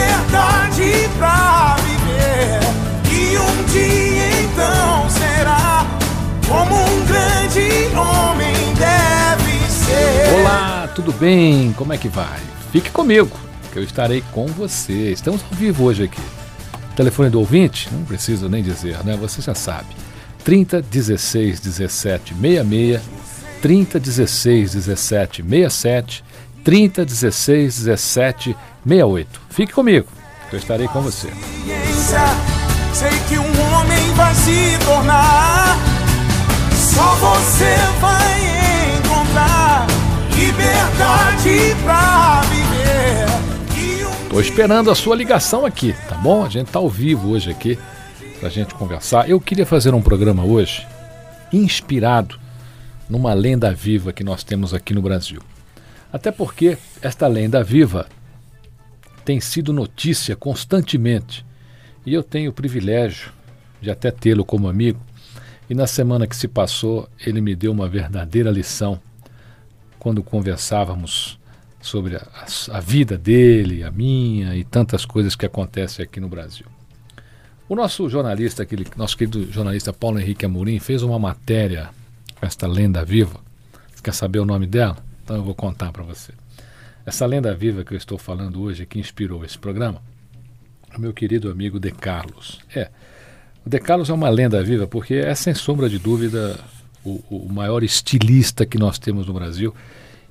liberdade pra viver. E um dia então será como um grande homem deve ser. Olá, tudo bem? Como é que vai? Fique comigo, que eu estarei com você. Estamos ao vivo hoje aqui. Telefone do ouvinte? Não preciso nem dizer, né? Você já sabe. 30 16 17 66 30 16 17 67 30 16 17 68. Fique comigo, que eu estarei com você. Sei que um homem vai se tornar. Só você vai encontrar liberdade pra viver. Tô esperando a sua ligação aqui, tá bom? A gente tá ao vivo hoje aqui pra gente conversar. Eu queria fazer um programa hoje inspirado numa lenda viva que nós temos aqui no Brasil. Até porque esta lenda viva tem sido notícia constantemente e eu tenho o privilégio de até tê-lo como amigo. E na semana que se passou, ele me deu uma verdadeira lição quando conversávamos sobre a, a vida dele, a minha e tantas coisas que acontecem aqui no Brasil. O nosso jornalista, aquele nosso querido jornalista Paulo Henrique Amorim, fez uma matéria com esta lenda viva. Você quer saber o nome dela? Então eu vou contar para você. Essa lenda viva que eu estou falando hoje, que inspirou esse programa, é o meu querido amigo De Carlos. É, o De Carlos é uma lenda viva porque é, sem sombra de dúvida, o, o maior estilista que nós temos no Brasil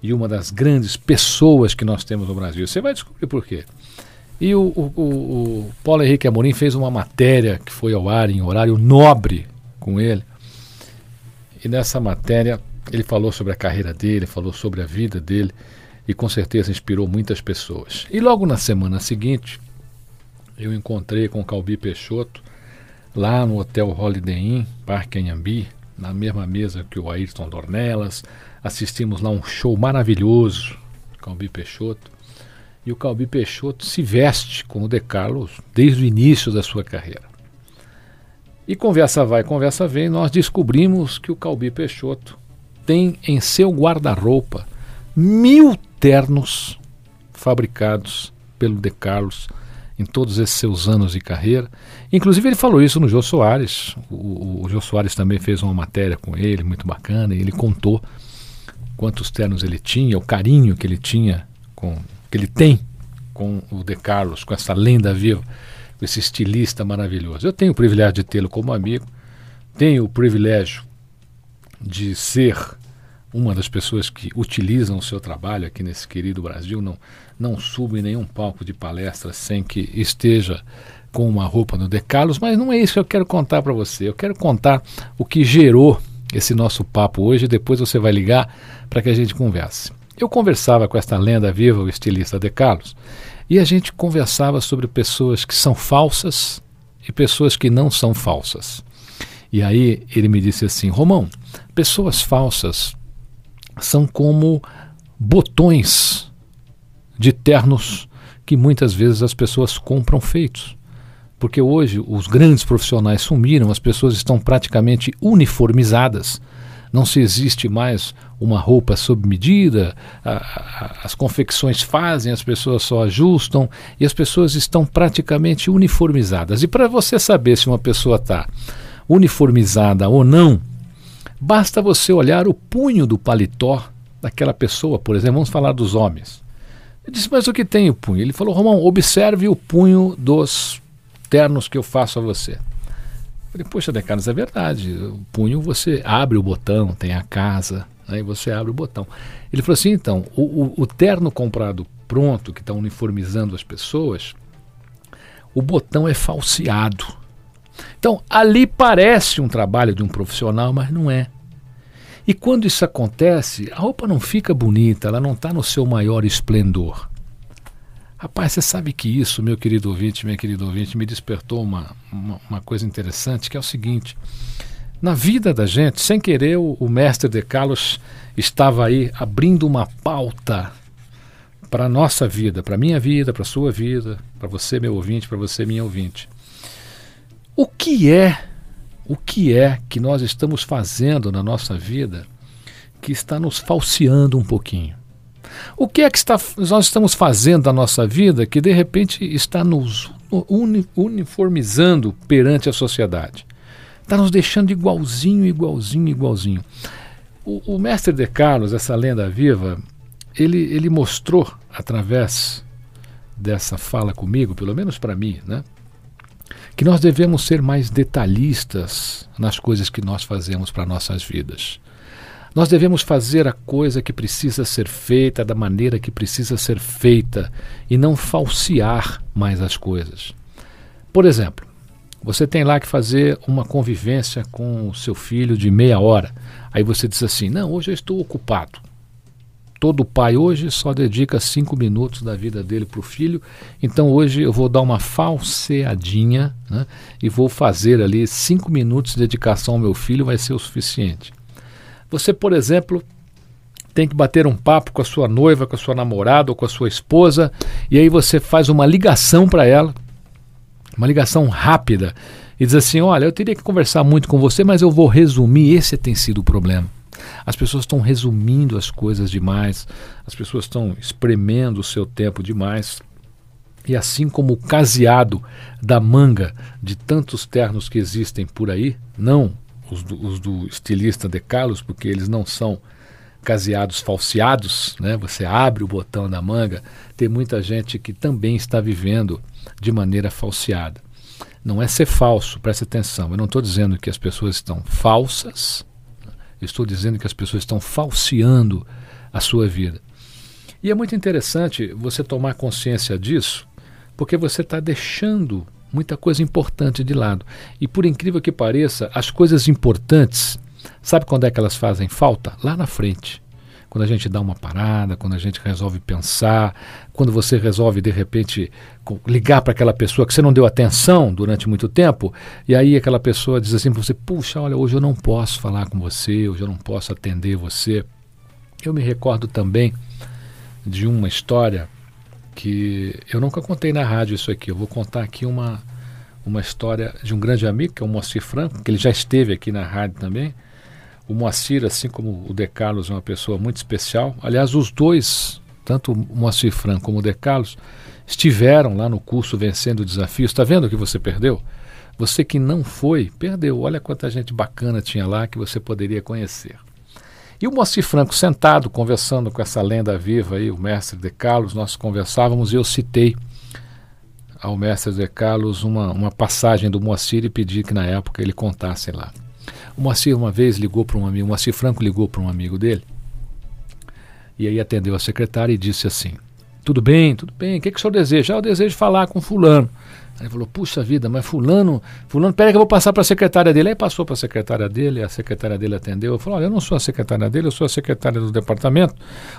e uma das grandes pessoas que nós temos no Brasil. Você vai descobrir por quê. E o, o, o Paulo Henrique Amorim fez uma matéria que foi ao ar em horário nobre com ele. E nessa matéria ele falou sobre a carreira dele, falou sobre a vida dele e com certeza inspirou muitas pessoas. E logo na semana seguinte, eu encontrei com o Calbi Peixoto lá no Hotel Holiday Inn, Parque Anhambi, na mesma mesa que o Ayrton Dornelas. Assistimos lá um show maravilhoso, Calbi Peixoto. E o Calbi Peixoto se veste com o De Carlos desde o início da sua carreira. E conversa vai, conversa vem, nós descobrimos que o Calbi Peixoto tem em seu guarda-roupa mil ternos fabricados pelo De Carlos em todos esses seus anos de carreira. Inclusive ele falou isso no Jô Soares. O, o Jô Soares também fez uma matéria com ele, muito bacana, e ele contou quantos ternos ele tinha, o carinho que ele tinha com que ele tem com o De Carlos, com essa lenda viva, com esse estilista maravilhoso. Eu tenho o privilégio de tê-lo como amigo, tenho o privilégio de ser uma das pessoas que utilizam o seu trabalho aqui nesse querido Brasil, não, não subo em nenhum palco de palestra sem que esteja com uma roupa no De Carlos, mas não é isso que eu quero contar para você. Eu quero contar o que gerou esse nosso papo hoje, depois você vai ligar para que a gente converse. Eu conversava com esta lenda viva, o estilista De Carlos, e a gente conversava sobre pessoas que são falsas e pessoas que não são falsas. E aí ele me disse assim: Romão, pessoas falsas são como botões de ternos que muitas vezes as pessoas compram feitos. Porque hoje os grandes profissionais sumiram, as pessoas estão praticamente uniformizadas. Não se existe mais uma roupa sob medida, a, a, as confecções fazem, as pessoas só ajustam e as pessoas estão praticamente uniformizadas. E para você saber se uma pessoa está uniformizada ou não, Basta você olhar o punho do paletó daquela pessoa, por exemplo, vamos falar dos homens. Eu disse, mas o que tem o punho? Ele falou, Romão, observe o punho dos ternos que eu faço a você. Eu falei, poxa, Decanos, é verdade. O punho você abre o botão, tem a casa, aí você abre o botão. Ele falou assim, então, o, o, o terno comprado pronto, que está uniformizando as pessoas, o botão é falseado. Então, ali parece um trabalho de um profissional, mas não é. E quando isso acontece, a roupa não fica bonita, ela não está no seu maior esplendor. Rapaz, você sabe que isso, meu querido ouvinte, minha querida ouvinte, me despertou uma, uma, uma coisa interessante, que é o seguinte. Na vida da gente, sem querer, o, o mestre de Carlos estava aí abrindo uma pauta para a nossa vida, para a minha vida, para a sua vida, para você, meu ouvinte, para você, minha ouvinte. O que é, o que é que nós estamos fazendo na nossa vida que está nos falseando um pouquinho? O que é que está, nós estamos fazendo na nossa vida que de repente está nos uniformizando perante a sociedade? Está nos deixando igualzinho, igualzinho, igualzinho. O, o mestre de Carlos, essa lenda viva, ele, ele mostrou através dessa fala comigo, pelo menos para mim, né? Que nós devemos ser mais detalhistas nas coisas que nós fazemos para nossas vidas. Nós devemos fazer a coisa que precisa ser feita da maneira que precisa ser feita e não falsear mais as coisas. Por exemplo, você tem lá que fazer uma convivência com o seu filho de meia hora. Aí você diz assim: Não, hoje eu estou ocupado todo pai hoje só dedica cinco minutos da vida dele para o filho, então hoje eu vou dar uma falseadinha né, e vou fazer ali cinco minutos de dedicação ao meu filho, vai ser o suficiente. Você, por exemplo, tem que bater um papo com a sua noiva, com a sua namorada ou com a sua esposa, e aí você faz uma ligação para ela, uma ligação rápida, e diz assim: Olha, eu teria que conversar muito com você, mas eu vou resumir. Esse tem sido o problema. As pessoas estão resumindo as coisas demais, as pessoas estão espremendo o seu tempo demais. E assim como o caseado da manga de tantos ternos que existem por aí, não os do, os do estilista de Carlos, porque eles não são caseados falseados, né? Você abre o botão da manga, tem muita gente que também está vivendo de maneira falseada. Não é ser falso, preste atenção. Eu não estou dizendo que as pessoas estão falsas, estou dizendo que as pessoas estão falseando a sua vida. E é muito interessante você tomar consciência disso, porque você está deixando muita coisa importante de lado. E por incrível que pareça, as coisas importantes, sabe quando é que elas fazem falta? Lá na frente quando a gente dá uma parada, quando a gente resolve pensar, quando você resolve de repente ligar para aquela pessoa que você não deu atenção durante muito tempo, e aí aquela pessoa diz assim para você: puxa, olha, hoje eu não posso falar com você, hoje eu não posso atender você. Eu me recordo também de uma história que eu nunca contei na rádio isso aqui. Eu vou contar aqui uma, uma história de um grande amigo, que é o Moacir Franco, que ele já esteve aqui na rádio também o Moacir, assim como o De Carlos, é uma pessoa muito especial. Aliás, os dois, tanto o Moacir Franco como o De Carlos, estiveram lá no curso vencendo desafios. Está vendo que você perdeu? Você que não foi, perdeu. Olha quanta gente bacana tinha lá que você poderia conhecer. E o Moacir Franco sentado, conversando com essa lenda viva aí, o mestre De Carlos, nós conversávamos e eu citei ao mestre De Carlos uma, uma passagem do Moacir e pedi que na época ele contasse lá. O Moacir uma vez ligou para um amigo, o Moacir Franco ligou para um amigo dele, e aí atendeu a secretária e disse assim: Tudo bem, tudo bem, o que, que o senhor deseja? Ah, eu desejo falar com Fulano. Aí falou, puxa vida, mas fulano, fulano, peraí que eu vou passar para a secretária dele. Aí passou para a secretária dele, a secretária dele atendeu. Eu falei, olha, eu não sou a secretária dele, eu sou a secretária do departamento.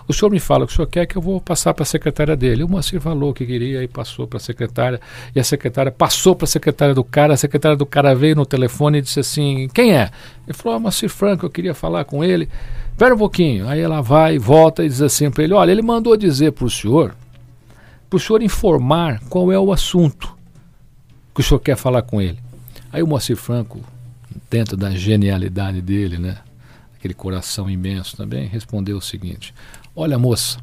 O senhor me fala o que o senhor quer que eu vou passar para a secretária dele. O Moacir falou que queria e passou para a secretária. E a secretária passou para a secretária do cara. A secretária do cara veio no telefone e disse assim, quem é? Ele falou, ah, Moacir Franco, eu queria falar com ele. Espera um pouquinho. Aí ela vai, volta e diz assim para ele, olha, ele mandou dizer para o senhor, para o senhor informar qual é o assunto que o senhor quer falar com ele. Aí o Moacir Franco, dentro da genialidade dele, né, aquele coração imenso também, respondeu o seguinte: Olha, moça,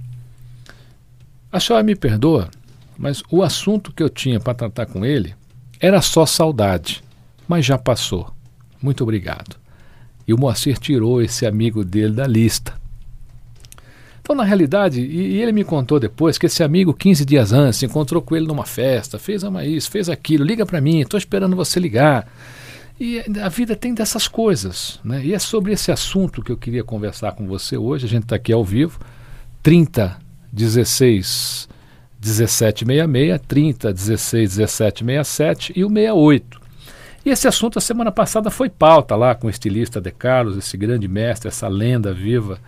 a senhora me perdoa, mas o assunto que eu tinha para tratar com ele era só saudade, mas já passou. Muito obrigado. E o Moacir tirou esse amigo dele da lista. Então, na realidade, e, e ele me contou depois que esse amigo, 15 dias antes, encontrou com ele numa festa, fez uma isso, fez aquilo, liga para mim, estou esperando você ligar. E a vida tem dessas coisas. Né? E é sobre esse assunto que eu queria conversar com você hoje. A gente está aqui ao vivo, 30 16 1766, 30 16 17 67 e o 68. E esse assunto a semana passada foi pauta lá com o estilista De Carlos, esse grande mestre, essa lenda viva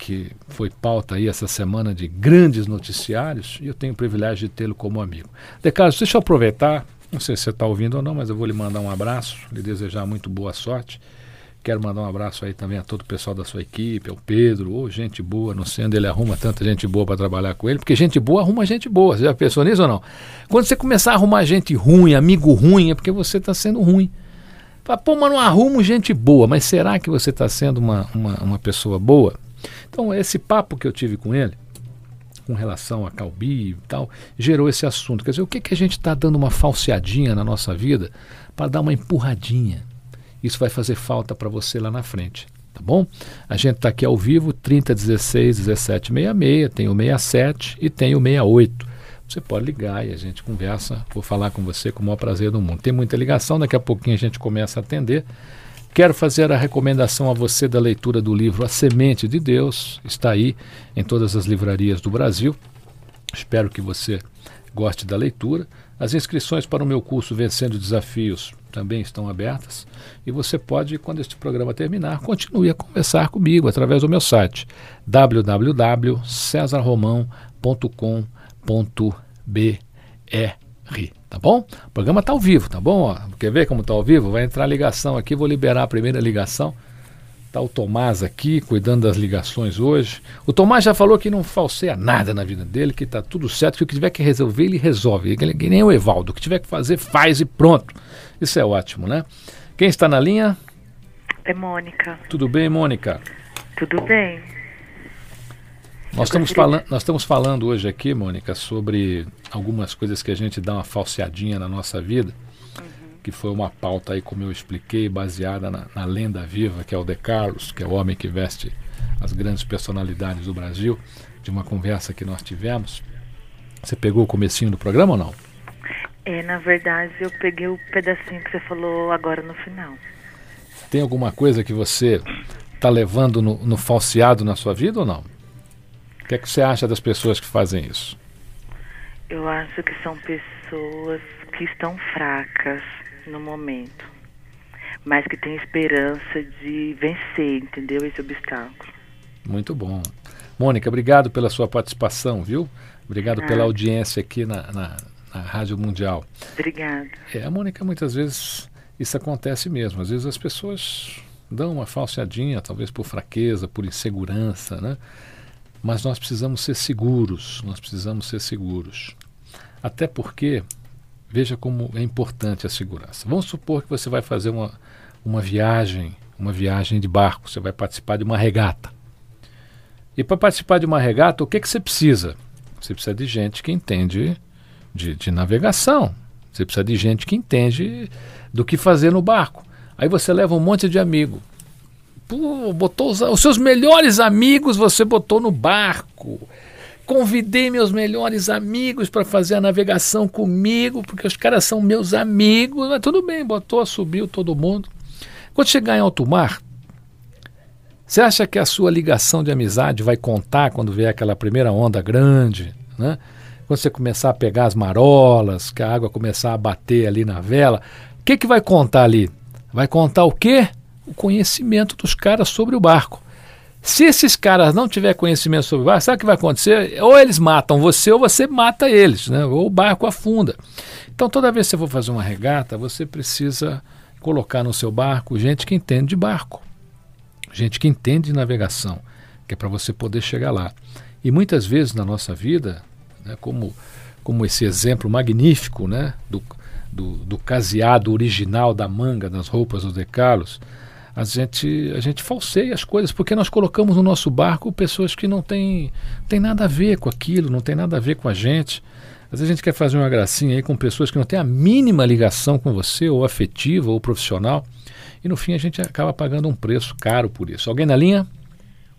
que foi pauta aí essa semana de grandes noticiários e eu tenho o privilégio de tê-lo como amigo. De Carlos, deixa eu aproveitar, não sei se você está ouvindo ou não, mas eu vou lhe mandar um abraço, lhe desejar muito boa sorte. Quero mandar um abraço aí também a todo o pessoal da sua equipe, ao Pedro, ou oh, gente boa, não sei onde ele arruma tanta gente boa para trabalhar com ele, porque gente boa arruma gente boa. Você já pensou nisso ou não? Quando você começar a arrumar gente ruim, amigo ruim, é porque você está sendo ruim. Fala, pô, mas não arrumo gente boa, mas será que você está sendo uma, uma, uma pessoa boa? Então, esse papo que eu tive com ele, com relação a Calbi e tal, gerou esse assunto. Quer dizer, o que, que a gente está dando uma falseadinha na nossa vida para dar uma empurradinha? Isso vai fazer falta para você lá na frente. Tá bom? A gente está aqui ao vivo, 3016 1766, tem o 67 e tem o 68. Você pode ligar e a gente conversa. Vou falar com você com o maior prazer do mundo. Tem muita ligação, daqui a pouquinho a gente começa a atender. Quero fazer a recomendação a você da leitura do livro A Semente de Deus. Está aí em todas as livrarias do Brasil. Espero que você goste da leitura. As inscrições para o meu curso Vencendo Desafios também estão abertas e você pode, quando este programa terminar, continue a conversar comigo através do meu site www.cesarromão.com.br. Tá bom? O programa está ao vivo, tá bom? Quer ver como está ao vivo? Vai entrar a ligação aqui, vou liberar a primeira ligação. Tá o Tomás aqui, cuidando das ligações hoje. O Tomás já falou que não falseia nada na vida dele, que está tudo certo, que o que tiver que resolver, ele resolve. Ele, que nem o Evaldo, o que tiver que fazer, faz e pronto. Isso é ótimo, né? Quem está na linha? É Mônica. Tudo bem, Mônica? Tudo bem. Nós estamos, falando, nós estamos falando hoje aqui, Mônica, sobre algumas coisas que a gente dá uma falseadinha na nossa vida, uhum. que foi uma pauta aí, como eu expliquei, baseada na, na, lenda viva, que é o De Carlos, que é o homem que veste as grandes personalidades do Brasil, de uma conversa que nós tivemos. Você pegou o comecinho do programa ou não? É, na verdade, eu peguei o pedacinho que você falou agora no final. Tem alguma coisa que você está levando no, no falseado na sua vida ou não? Que é que você acha das pessoas que fazem isso? Eu acho que são pessoas que estão fracas no momento, mas que têm esperança de vencer, entendeu? Esse obstáculo. Muito bom. Mônica, obrigado pela sua participação, viu? Obrigado ah. pela audiência aqui na, na, na Rádio Mundial. Obrigada. É, a Mônica, muitas vezes isso acontece mesmo. Às vezes as pessoas dão uma falseadinha, talvez por fraqueza, por insegurança, né? Mas nós precisamos ser seguros, nós precisamos ser seguros. Até porque, veja como é importante a segurança. Vamos supor que você vai fazer uma, uma viagem, uma viagem de barco, você vai participar de uma regata. E para participar de uma regata, o que, que você precisa? Você precisa de gente que entende de, de navegação. Você precisa de gente que entende do que fazer no barco. Aí você leva um monte de amigo. Pô, botou os, os seus melhores amigos, você botou no barco. Convidei meus melhores amigos para fazer a navegação comigo, porque os caras são meus amigos. Mas tudo bem, botou, subiu todo mundo. Quando chegar em alto mar, você acha que a sua ligação de amizade vai contar quando vier aquela primeira onda grande, né? Quando você começar a pegar as marolas, que a água começar a bater ali na vela, o que, que vai contar ali? Vai contar o quê? O conhecimento dos caras sobre o barco. Se esses caras não tiver conhecimento sobre o barco, sabe o que vai acontecer? Ou eles matam você ou você mata eles, né? ou o barco afunda. Então, toda vez que você for fazer uma regata, você precisa colocar no seu barco gente que entende de barco, gente que entende de navegação, que é para você poder chegar lá. E muitas vezes na nossa vida, né, como, como esse exemplo magnífico né, do, do, do caseado original da manga das roupas do De Carlos, a gente, a gente falseia as coisas, porque nós colocamos no nosso barco pessoas que não têm tem nada a ver com aquilo, não tem nada a ver com a gente. Às vezes a gente quer fazer uma gracinha aí com pessoas que não têm a mínima ligação com você, ou afetiva, ou profissional, e no fim a gente acaba pagando um preço caro por isso. Alguém na linha?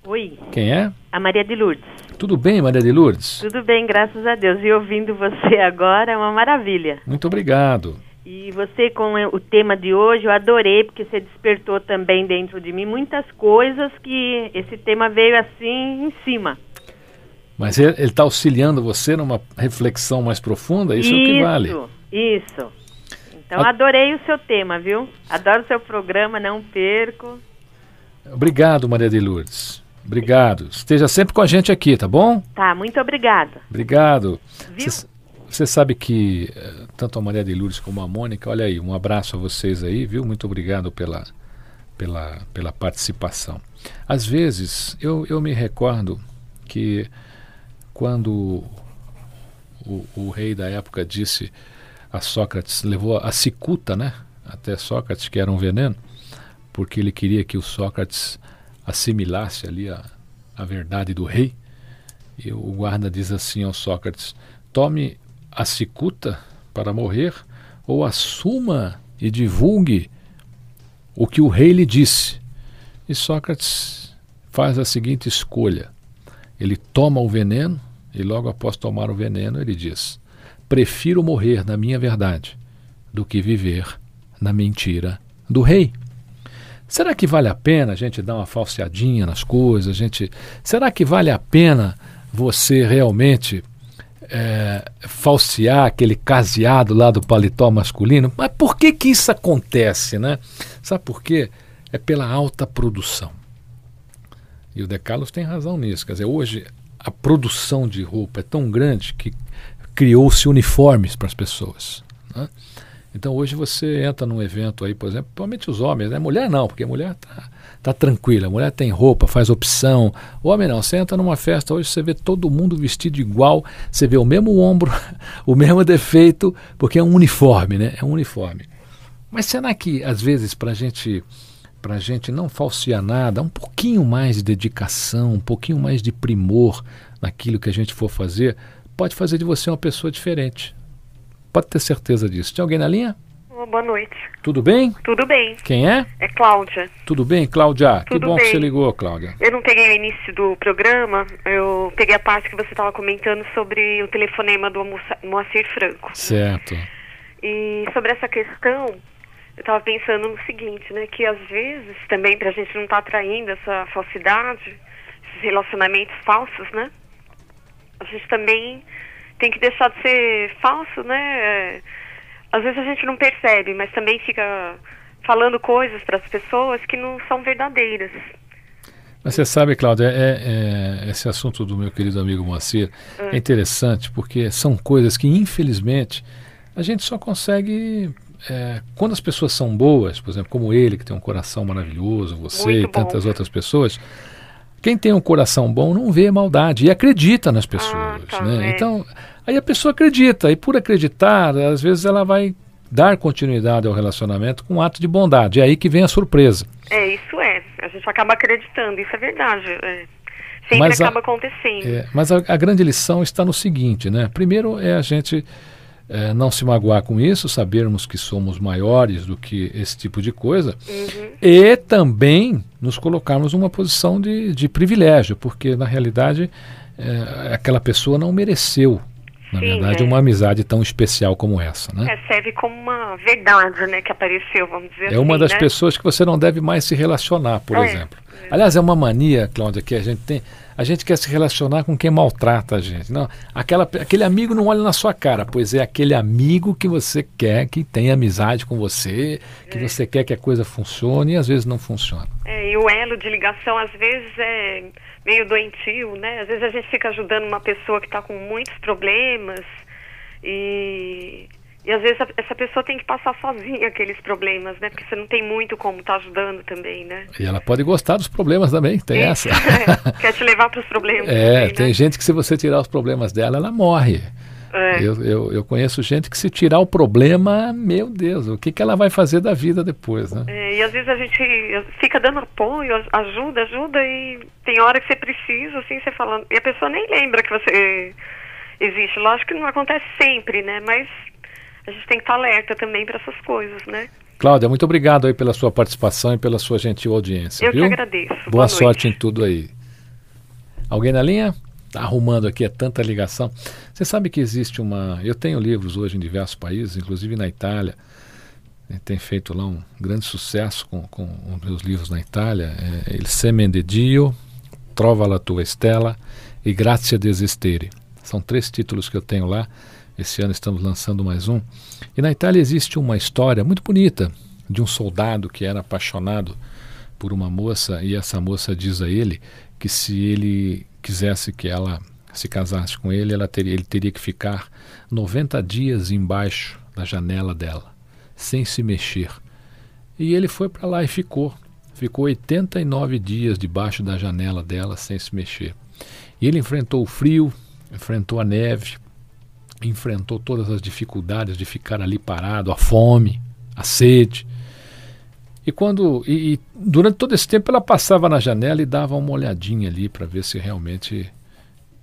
Oi. Quem é? A Maria de Lourdes. Tudo bem, Maria de Lourdes? Tudo bem, graças a Deus. E ouvindo você agora é uma maravilha. Muito obrigado. E você com o tema de hoje, eu adorei, porque você despertou também dentro de mim muitas coisas que esse tema veio assim em cima. Mas ele está auxiliando você numa reflexão mais profunda, isso, isso é o que vale. Isso. Então, adorei o seu tema, viu? Adoro o seu programa, não perco. Obrigado, Maria de Lourdes. Obrigado. Esteja sempre com a gente aqui, tá bom? Tá, muito obrigada. Obrigado. Viu? Cê, você sabe que eh, tanto a Maria de Lourdes como a Mônica, olha aí, um abraço a vocês aí, viu? Muito obrigado pela, pela, pela participação. Às vezes, eu, eu me recordo que quando o, o rei da época disse a Sócrates, levou a cicuta, né? Até Sócrates, que era um veneno, porque ele queria que o Sócrates assimilasse ali a, a verdade do rei. E o guarda diz assim ao Sócrates: tome a cicuta para morrer, ou assuma e divulgue o que o rei lhe disse. E Sócrates faz a seguinte escolha: ele toma o veneno e logo após tomar o veneno ele diz: prefiro morrer na minha verdade do que viver na mentira do rei. Será que vale a pena a gente dar uma falseadinha nas coisas? Gente, será que vale a pena você realmente é, falsear aquele caseado lá do paletó masculino. Mas por que que isso acontece, né? Sabe por quê? É pela alta produção. E o Decalos tem razão nisso. Quer dizer, hoje a produção de roupa é tão grande que criou-se uniformes para as pessoas. Né? Então hoje você entra num evento aí, por exemplo, principalmente os homens, né? Mulher não, porque mulher tá tá tranquila, a mulher tem roupa, faz opção. O homem não, você entra numa festa hoje, você vê todo mundo vestido igual, você vê o mesmo ombro, o mesmo defeito, porque é um uniforme, né? É um uniforme. Mas será que às vezes para gente para gente não falsear nada, um pouquinho mais de dedicação, um pouquinho mais de primor naquilo que a gente for fazer, pode fazer de você uma pessoa diferente. Pode ter certeza disso. Tem alguém na linha? Boa noite. Tudo bem? Tudo bem. Quem é? É Cláudia. Tudo bem, Cláudia? Tudo que bom bem. que você ligou, Cláudia. Eu não peguei o início do programa, eu peguei a parte que você estava comentando sobre o telefonema do Moacir Franco. Certo. E sobre essa questão, eu estava pensando no seguinte, né, que às vezes também para a gente não estar tá atraindo essa falsidade, esses relacionamentos falsos, né, a gente também tem que deixar de ser falso, né, às vezes a gente não percebe, mas também fica falando coisas para as pessoas que não são verdadeiras. Mas você sabe, Cláudia, é, é, esse assunto do meu querido amigo Moacir é. é interessante porque são coisas que, infelizmente, a gente só consegue é, quando as pessoas são boas, por exemplo, como ele, que tem um coração maravilhoso, você e tantas outras pessoas, quem tem um coração bom não vê maldade e acredita nas pessoas. Ah, né? Então, aí a pessoa acredita, e por acreditar, às vezes ela vai dar continuidade ao relacionamento com um ato de bondade. É aí que vem a surpresa. É, isso é. A gente acaba acreditando, isso é verdade. É. Sempre Mas a- acaba acontecendo. É, mas a, a grande lição está no seguinte, né? Primeiro é a gente é, não se magoar com isso, sabermos que somos maiores do que esse tipo de coisa Uhum. e também nos colocarmos numa posição de, de privilégio, porque na realidade é, aquela pessoa não mereceu, na Sim, verdade, é. uma amizade tão especial como essa, né? É, serve como uma verdade, né, que apareceu, vamos dizer É uma assim, das né? pessoas que você não deve mais se relacionar, por É, exemplo. Aliás, é uma mania, Cláudia, que a gente tem. A gente quer se relacionar com quem maltrata a gente. Não, aquela, aquele amigo não olha na sua cara, pois é aquele amigo que você quer que tenha amizade com você, que É. você quer que a coisa funcione e às vezes não funciona. É, e o elo de ligação, às vezes, é meio doentio, né? Às vezes a gente fica ajudando uma pessoa que está com muitos problemas e, e às vezes essa pessoa tem que passar sozinha aqueles problemas, né? Porque você não tem muito como estar ajudando também, né? E ela pode gostar dos problemas também, tem essa. É, quer te levar para os problemas É, também, tem né? gente que se você tirar os problemas dela, ela morre. É. Eu, eu, eu conheço gente que se tirar o problema, meu Deus, o que, que ela vai fazer da vida depois, né? É, e às vezes a gente fica dando apoio, ajuda, ajuda, e tem hora que você precisa, assim, você falando. E a pessoa nem lembra que você existe. Lógico que não acontece sempre, né? Mas a gente tem que estar alerta também para essas coisas, né? Cláudia, muito obrigado aí pela sua participação e pela sua gentil audiência. Eu viu? que agradeço. Boa, Boa sorte em tudo aí. Alguém na linha? Tá arrumando aqui, é tanta ligação. Você sabe que existe uma. Eu tenho livros hoje em diversos países, inclusive na Itália. Eh, Tem feito lá um grande sucesso com, com os meus livros na Itália. É Il Semen de Dio, Trova la tua Stella e Grazia desistere. São três títulos que eu tenho lá. Esse ano estamos lançando mais um. E na Itália existe uma história muito bonita de um soldado que era apaixonado por uma moça e essa moça diz a ele que se ele quisesse que ela se casasse com ele, ela teria, ele teria que ficar 90 dias embaixo da janela dela, sem se mexer. E ele foi para lá e ficou. Ficou 89 dias debaixo da janela dela, sem se mexer. E ele enfrentou o frio, enfrentou a neve, enfrentou todas as dificuldades de ficar ali parado, a fome, a sede. E quando e, e durante todo esse tempo ela passava na janela e dava uma olhadinha ali para ver se realmente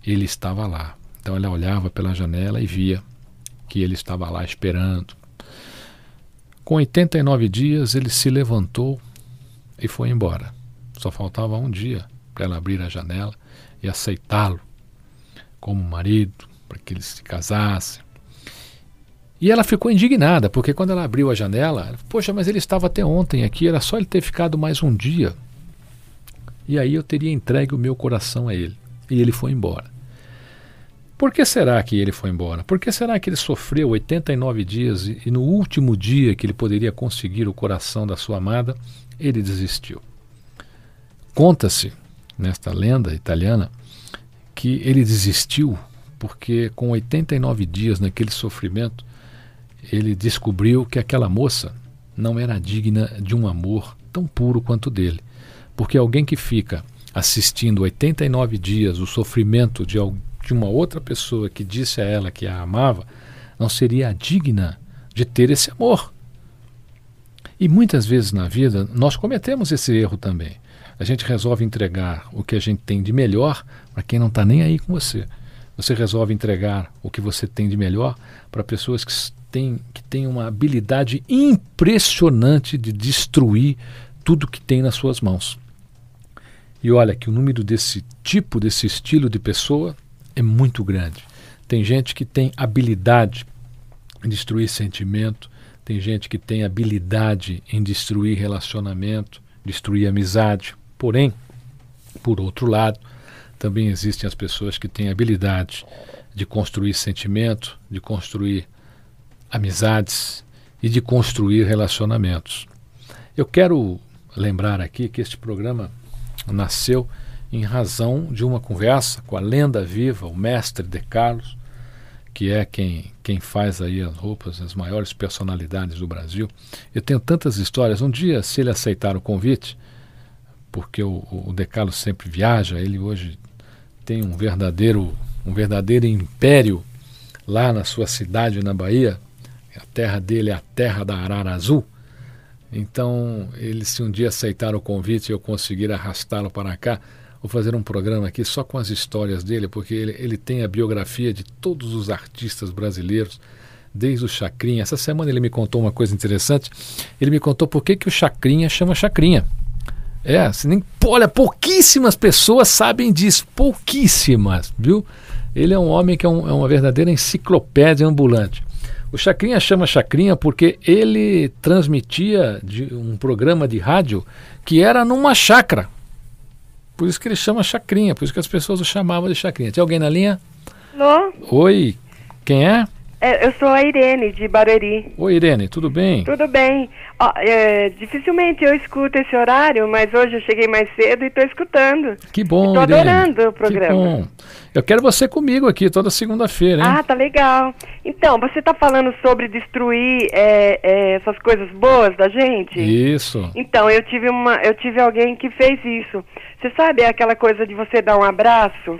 ele estava lá. Então ela olhava pela janela e via que ele estava lá esperando. Com 89 dias ele se levantou e foi embora. Só faltava um dia para ela abrir a janela e aceitá-lo como marido, para que eles se casassem. E ela ficou indignada, porque quando ela abriu a janela, ela, poxa, mas ele estava até ontem aqui, era só ele ter ficado mais um dia. E aí eu teria entregue o meu coração a ele. E ele foi embora. Por que será que ele foi embora? Por que será que ele sofreu 89 dias e, e no último dia que ele poderia conseguir o coração da sua amada, ele desistiu? Conta-se, nesta lenda italiana, que ele desistiu porque com 89 dias naquele sofrimento, ele descobriu que aquela moça não era digna de um amor tão puro quanto dele. Porque alguém que fica assistindo 89 dias o sofrimento de, de uma outra pessoa que disse a ela que a amava, não seria digna de ter esse amor. E muitas vezes na vida nós cometemos esse erro também. A gente resolve entregar o que a gente tem de melhor para quem não está nem aí com você. Você resolve entregar o que você tem de melhor para pessoas que têm, que têm uma habilidade impressionante de destruir tudo que tem nas suas mãos. E olha que o número desse tipo, desse estilo de pessoa é muito grande. Tem gente que tem habilidade em destruir sentimento, tem gente que tem habilidade em destruir relacionamento, destruir amizade. Porém, por outro lado, também existem as pessoas que têm habilidade de construir sentimento, de construir amizades e de construir relacionamentos. Eu quero lembrar aqui que este programa nasceu em razão de uma conversa com a lenda viva, o mestre De Carlos, que é quem, quem faz aí as roupas, as maiores personalidades do Brasil. Eu tenho tantas histórias. Um dia, se ele aceitar o convite, porque o, o De Carlos sempre viaja, ele hoje tem um verdadeiro, um verdadeiro império lá na sua cidade, na Bahia. A terra dele é a terra da Arara Azul. Então, ele, se um dia aceitar o convite e eu conseguir arrastá-lo para cá, vou fazer um programa aqui só com as histórias dele, porque ele, ele tem a biografia de todos os artistas brasileiros, desde o Chacrinha. Essa semana ele me contou uma coisa interessante. Ele me contou por que, que o Chacrinha chama Chacrinha. É, nem, olha, pouquíssimas pessoas sabem disso, pouquíssimas, viu? Ele é um homem que é, um, é uma verdadeira enciclopédia ambulante. O Chacrinha chama Chacrinha porque ele transmitia de um programa de rádio que era numa chácara. Por isso que ele chama Chacrinha, por isso que as pessoas o chamavam de Chacrinha. Tem alguém na linha? Alô? Oi, quem é? É, eu sou a Irene, de Barueri. Oi, Irene, tudo bem? Tudo bem. Ó, é, dificilmente eu escuto esse horário, mas hoje eu cheguei mais cedo e estou escutando. Que bom, Estou adorando o programa. Que bom. Eu quero você comigo aqui toda segunda-feira, hein? Ah, tá legal. Então, você está falando sobre destruir é, é, essas coisas boas da gente? Isso. Então, eu tive, uma, eu tive alguém que fez isso. Você sabe aquela coisa de você dar um abraço?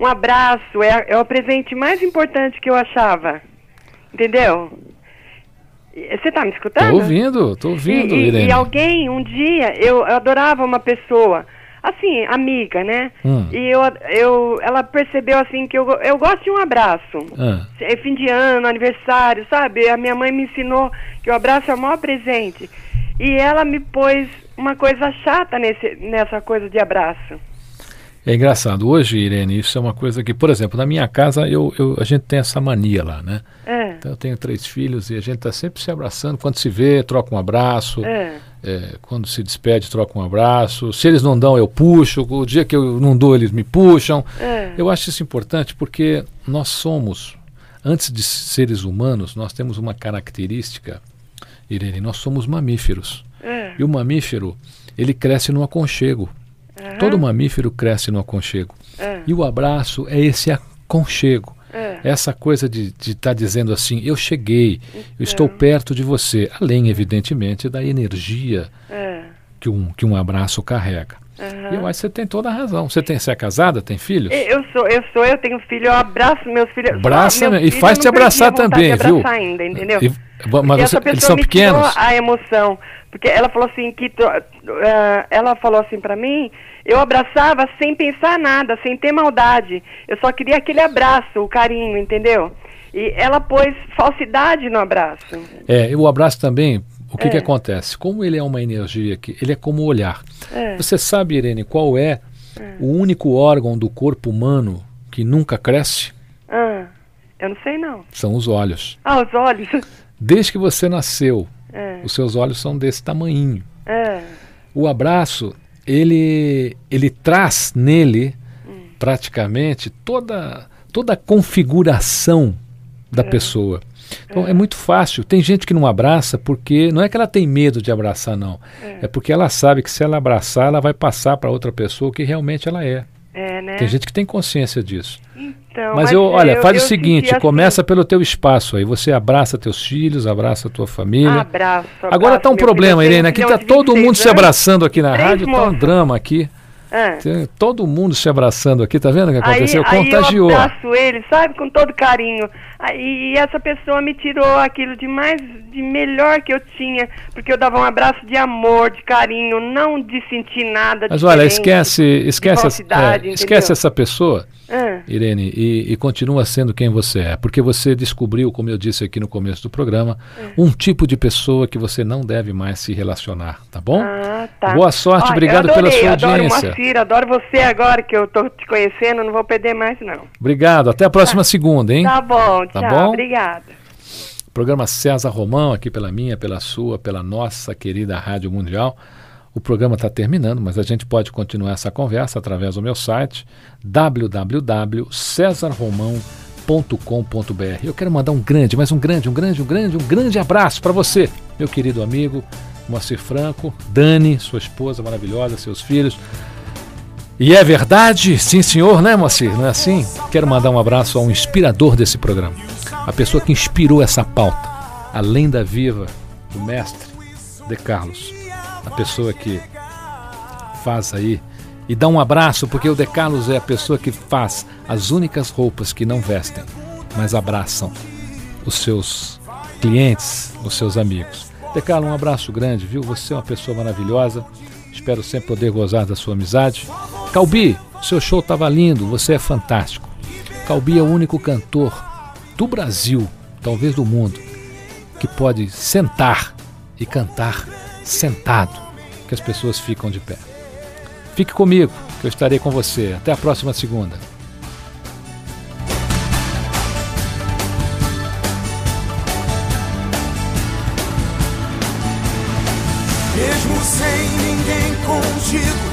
Um abraço é, é o presente mais importante que eu achava. Entendeu? Você tá me escutando? Tô ouvindo, tô ouvindo, e, e- Irene. e alguém, um dia, eu adorava uma pessoa, assim, amiga, né? Hum. E eu, eu, ela percebeu, assim, que eu, eu gosto de um abraço. Ah, É fim de ano, aniversário, sabe? A minha mãe me ensinou que o abraço é o maior presente. E ela me pôs uma coisa chata nesse, nessa coisa de abraço. É engraçado. Hoje, Irene, isso é uma coisa que, por exemplo, na minha casa eu, eu- a gente tem essa mania lá, né? É, Então eu tenho três filhos e a gente está sempre se abraçando. Quando se vê, troca um abraço. é, É, quando se despede, troca um abraço. Se eles não dão, eu puxo. O dia que eu não dou, eles me puxam. é. Eu acho isso importante porque nós somos, antes de seres humanos, nós temos uma característica, Irene, nós somos mamíferos. é. E o mamífero, ele cresce no aconchego. Todo mamífero cresce no aconchego. É. E o abraço é esse aconchego. É. Essa coisa de estar dizendo assim, eu cheguei, eu estou perto de você. Além, evidentemente, da energia É. que um, que um abraço carrega. E eu acho que você tem toda a razão. Você, tem, você é casada, tem filhos? Eu sou, eu sou, eu tenho filho, eu abraço meus filhos. Abraça, né? meu E faz te abraçar também, de viu? abraçar ainda, entendeu? E- mas você- eles são pequenos? a emoção. Porque ela falou assim que eh, ela falou assim pra mim, eu abraçava sem pensar nada, sem ter maldade. Eu só queria aquele abraço, o carinho, entendeu? E ela pôs falsidade no abraço. É, o abraço também, o que, É. que acontece? Como ele é uma energia, que ele é como o olhar. É. Você sabe, Irene, qual é o único órgão do corpo humano que nunca cresce? Ah, eu não sei não. São os olhos. Ah, os olhos. Desde que você nasceu, É. os seus olhos são desse tamanhinho. É. O abraço, ele, ele traz nele praticamente toda, toda a configuração da pessoa. Então é. muito fácil. Tem gente que não abraça porque não é que ela tem medo de abraçar, não. É, porque ela sabe que se ela abraçar, ela vai passar para outra pessoa o que realmente ela é. É, né? Tem gente que tem consciência disso. Então, Mas, eu, olha, eu- faz eu o seguinte, assim, começa pelo teu espaço aí. Você abraça teus filhos, abraça a tua família. Abraço, Agora abraço, tá um problema, Irene. Aqui tá todo 26 mundo se anos. abraçando aqui na Três rádio, tá um drama aqui. É. Tem todo mundo se abraçando aqui, tá vendo o que Aí, aconteceu? aí Contagiou. eu abraço ele, sabe, com todo carinho. Aí, e essa pessoa me tirou aquilo de mais, de melhor que eu tinha, porque eu dava um abraço de amor, de carinho, não de sentir nada Mas olha, esquece, esquece, de essa- é, esquece essa pessoa, Ah, Irene, e, e continua sendo quem você é, porque você descobriu, como eu disse aqui no começo do programa, um tipo de pessoa que você não deve mais se relacionar, tá bom? ah, tá. Boa sorte, Olha, obrigado eu pela adorei, sua adoro audiência. o Moacir, adoro você agora que eu tô te conhecendo, não vou perder mais não. Obrigado, até a próxima segunda, hein? Tá bom, Tá tchau, bom? obrigada. Programa César Romão, aqui pela minha, pela sua, pela nossa querida Rádio Mundial. O programa está terminando, mas a gente pode continuar essa conversa através do meu site www.cesarromão.com.br. Eu quero mandar um grande, mas um grande, um grande, um grande, um grande abraço para você, meu querido amigo Moacir Franco, Dani, sua esposa maravilhosa, seus filhos. E é verdade, sim senhor, né, Moacir? Não é assim? Quero mandar um abraço ao inspirador desse programa, a pessoa que inspirou essa pauta, a lenda viva do mestre De Carlos, a pessoa que faz aí e dá um abraço, porque o De Carlos é a pessoa que faz as únicas roupas que não vestem, mas abraçam os seus clientes, os seus amigos. De Carlos, um abraço grande, viu? Você é uma pessoa maravilhosa. Espero sempre poder gozar da sua amizade. Calbi, seu show estava lindo, você é fantástico. Calbi é o único cantor do Brasil, talvez do mundo, que pode sentar e cantar sentado, que as pessoas ficam de pé. Fique comigo, que eu estarei com você. Até a próxima segunda. Mesmo sem ninguém contigo,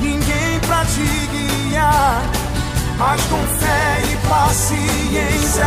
ninguém pra te guiar, mas com fé e paciência,